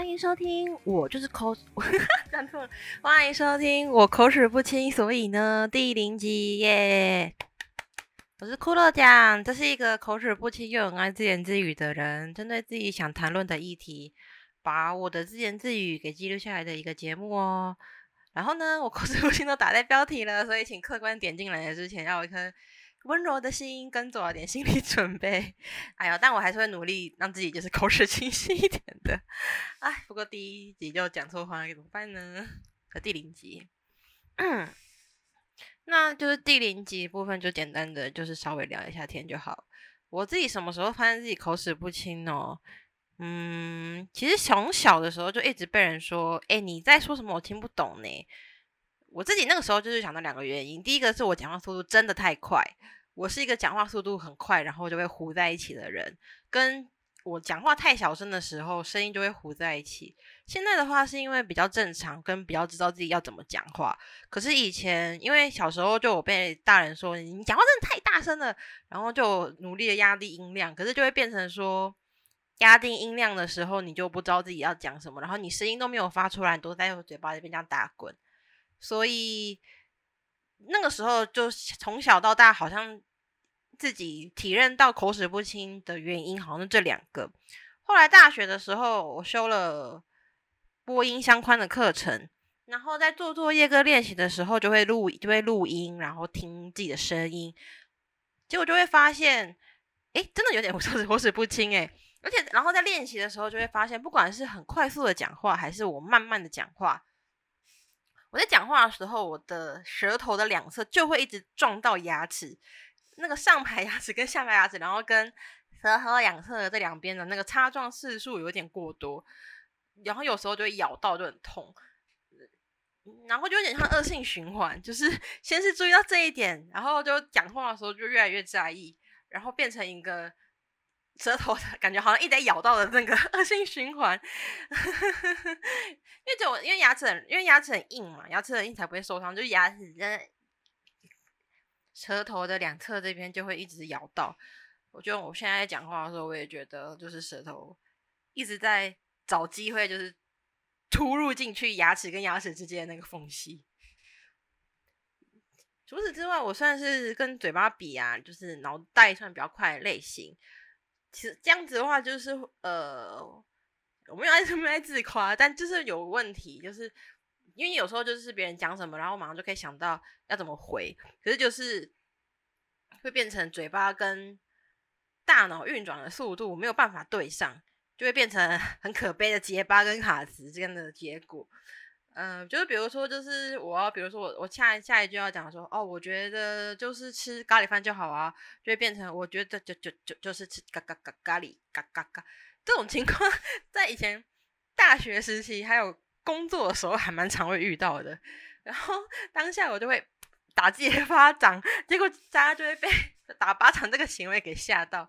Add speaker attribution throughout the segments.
Speaker 1: 欢迎收听，我就是口 讲错了。欢迎收听我口齿不清，所以呢第零集耶。我是骷髅酱，这是一个口齿不清又很爱自言自语的人，针对自己想谈论的议题，把我的自言自语给记录下来的一个节目哦。然后呢，我口齿不清都打在标题了，所以请客官点进来之前要有一颗。温柔的心跟做了点心理准备，哎呦，但我还是会努力让自己就是口齿清晰一点的。哎，不过第一集就讲错话怎么办呢？和第零集，那就是第零集部分就简单的就是稍微聊一下天就好。我自己什么时候发现自己口齿不清呢？嗯，其实从小的时候就一直被人说，哎，你在说什么？我听不懂呢。我自己那个时候就是想到两个原因，第一个是我讲话速度真的太快，我是一个讲话速度很快，然后就会糊在一起的人，跟我讲话太小声的时候，声音就会糊在一起。现在的话是因为比较正常，跟比较知道自己要怎么讲话。可是以前因为小时候就我被大人说你讲话真的太大声了，然后就努力的压低音量，可是就会变成说压低音量的时候，你就不知道自己要讲什么，然后你声音都没有发出来，你都在嘴巴里边这样打滚。所以那个时候就从小到大，好像自己体认到口齿不清的原因，好像是这两个。后来大学的时候，我修了播音相关的课程，然后在做作业跟练习的时候，就会录就会录音，然后听自己的声音，结果就会发现，哎，真的有点 口齿口齿不清哎。而且，然后在练习的时候，就会发现，不管是很快速的讲话，还是我慢慢的讲话。我在讲话的时候，我的舌头的两侧就会一直撞到牙齿，那个上排 牙齿跟下排牙齿，然后跟舌头两侧的这两边的那个擦撞次数有点过多，然后有时候就会咬到就很痛，然后就有点像恶性循环，就是先是注意到这一点，然后就讲话的时候就越来越在意，然后变成一个。舌头的感觉好像一直在咬到的那个恶性循环，因为就因为牙齿很因为牙齿很硬嘛，牙齿很硬才不会受伤，就牙齿在舌头的两侧这边就会一直咬到。我觉得我现在讲话的时候，我也觉得就是舌头一直在找机会，就是突入进去牙齿跟牙齿之间的那个缝隙。除此之外，我算是跟嘴巴比啊，就是脑袋算比较快的类型。其实这样子的话，就是呃，我们要这么在自夸，但就是有问题，就是因为有时候就是别人讲什么，然后马上就可以想到要怎么回，可是就是会变成嘴巴跟大脑运转的速度没有办法对上，就会变成 很可悲的结巴跟卡词这样的结果。嗯，就是比如说，就是我要，比如说我我下下一句要讲说，哦，我觉得就是吃咖喱饭就好啊，就会变成我觉得就就就就是吃咖咖咖咖喱咖咖咖这种情况，在以前大学时期还有工作的时候还蛮常会遇到的。然后当下我就会打自己的巴掌，结果大家就会被打巴掌这个行为给吓到。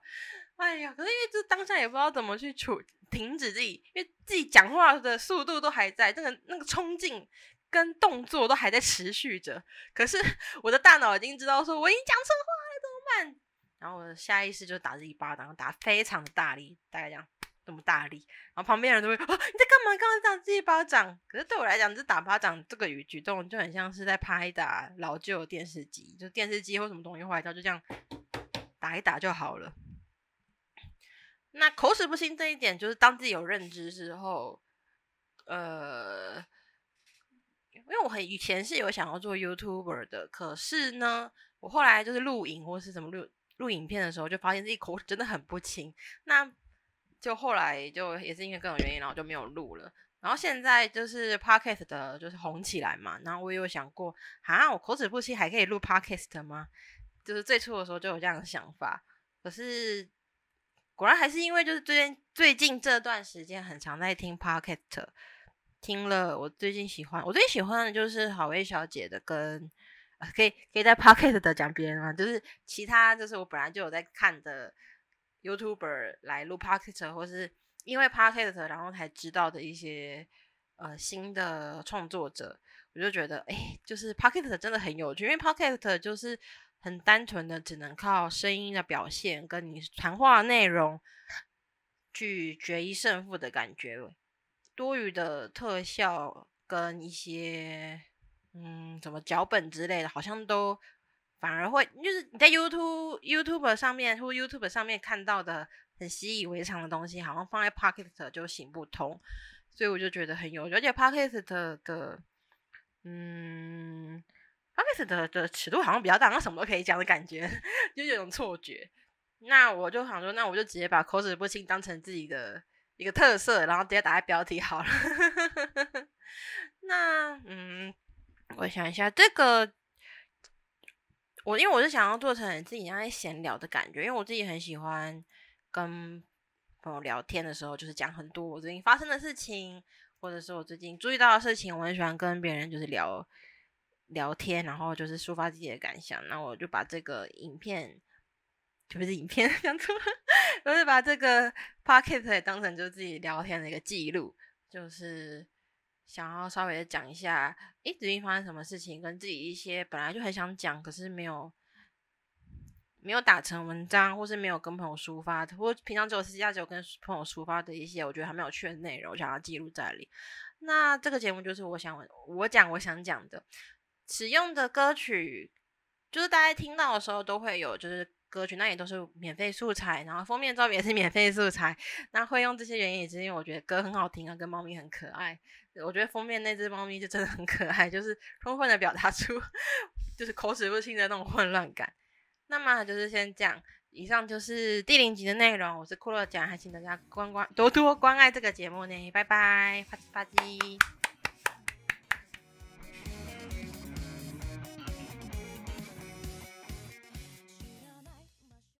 Speaker 1: 哎呀，可是因为这当下也不知道怎么去处。停止自己，因为自己讲话的速度都还在，那个那个冲劲跟动作都还在持续着。可是我的大脑已经知道，说我已经讲错话了，怎么办？然后我的下意识就打自己巴掌，打非常的大力，大概这样这么大力。然后旁边人都会，哦，你在干嘛？刚刚打自己巴掌？可是对我来讲，这打巴掌这个举举动就很像是在拍打老旧电视机，就电视机或什么东西坏掉，就这样打一打就好了。那口齿不清这一点，就是当自己有认知之后，呃，因为我很以前是有想要做 YouTuber 的，可是呢，我后来就是录影或是什么录录影片的时候，就发现自己口齿真的很不清。那就后来就也是因为各种原因，然后就没有录了。然后现在就是 Podcast 的就是红起来嘛，然后我也有想过，啊，我口齿不清还可以录 Podcast 吗？就是最初的时候就有这样的想法，可是。果然还是因为就是最近最近这段时间很常在听 Pocket，听了我最近喜欢我最喜欢的就是好味小姐的跟可以可以在 Pocket 的讲别人嘛，就是其他就是我本来就有在看的 YouTuber 来录 Pocket，或是因为 Pocket 然后才知道的一些呃新的创作者，我就觉得哎，就是 Pocket 真的很有趣，因为 Pocket 就是。很单纯的，只能靠声音的表现跟你谈话内容去决一胜负的感觉。多余的特效跟一些嗯，什么脚本之类的，好像都反而会就是你在 YouTube YouTube 上面或 YouTube 上面看到的很习以为常的东西，好像放在 Pocket 就行不通，所以我就觉得很有，而且 Pocket 的嗯。的的尺度好像比较大，那什么都可以讲的感觉，就有种错觉。那我就想说，那我就直接把口齿不清当成自己的一个特色，然后直接打在标题好了。那嗯，我想一下，这个我因为我是想要做成自己在闲聊的感觉，因为我自己很喜欢跟朋友聊天的时候，就是讲很多我最近发生的事情，或者是我最近注意到的事情，我很喜欢跟别人就是聊。聊天，然后就是抒发自己的感想。那我就把这个影片，就不是影片，讲错了，我是把这个 pocket 也当成就自己聊天的一个记录，就是想要稍微的讲一下，诶，最近发生什么事情，跟自己一些本来就很想讲，可是没有没有打成文章，或是没有跟朋友抒发，或平常只有私下只有跟朋友抒发的一些，我觉得还没有去的内容，想要记录在里。那这个节目就是我想我讲我想讲的。使用的歌曲，就是大家听到的时候都会有，就是歌曲，那也都是免费素材，然后封面照片也是免费素材。那会用这些原因，也是因为我觉得歌很好听啊，跟猫咪很可爱。我觉得封面那只猫咪就真的很可爱，就是充分的表达出 就是口齿不清的那种混乱感。那么就是先讲，以上就是第零集的内容。我是库洛酱，还请大家关关多多关爱这个节目呢，拜拜，啪叽啪叽。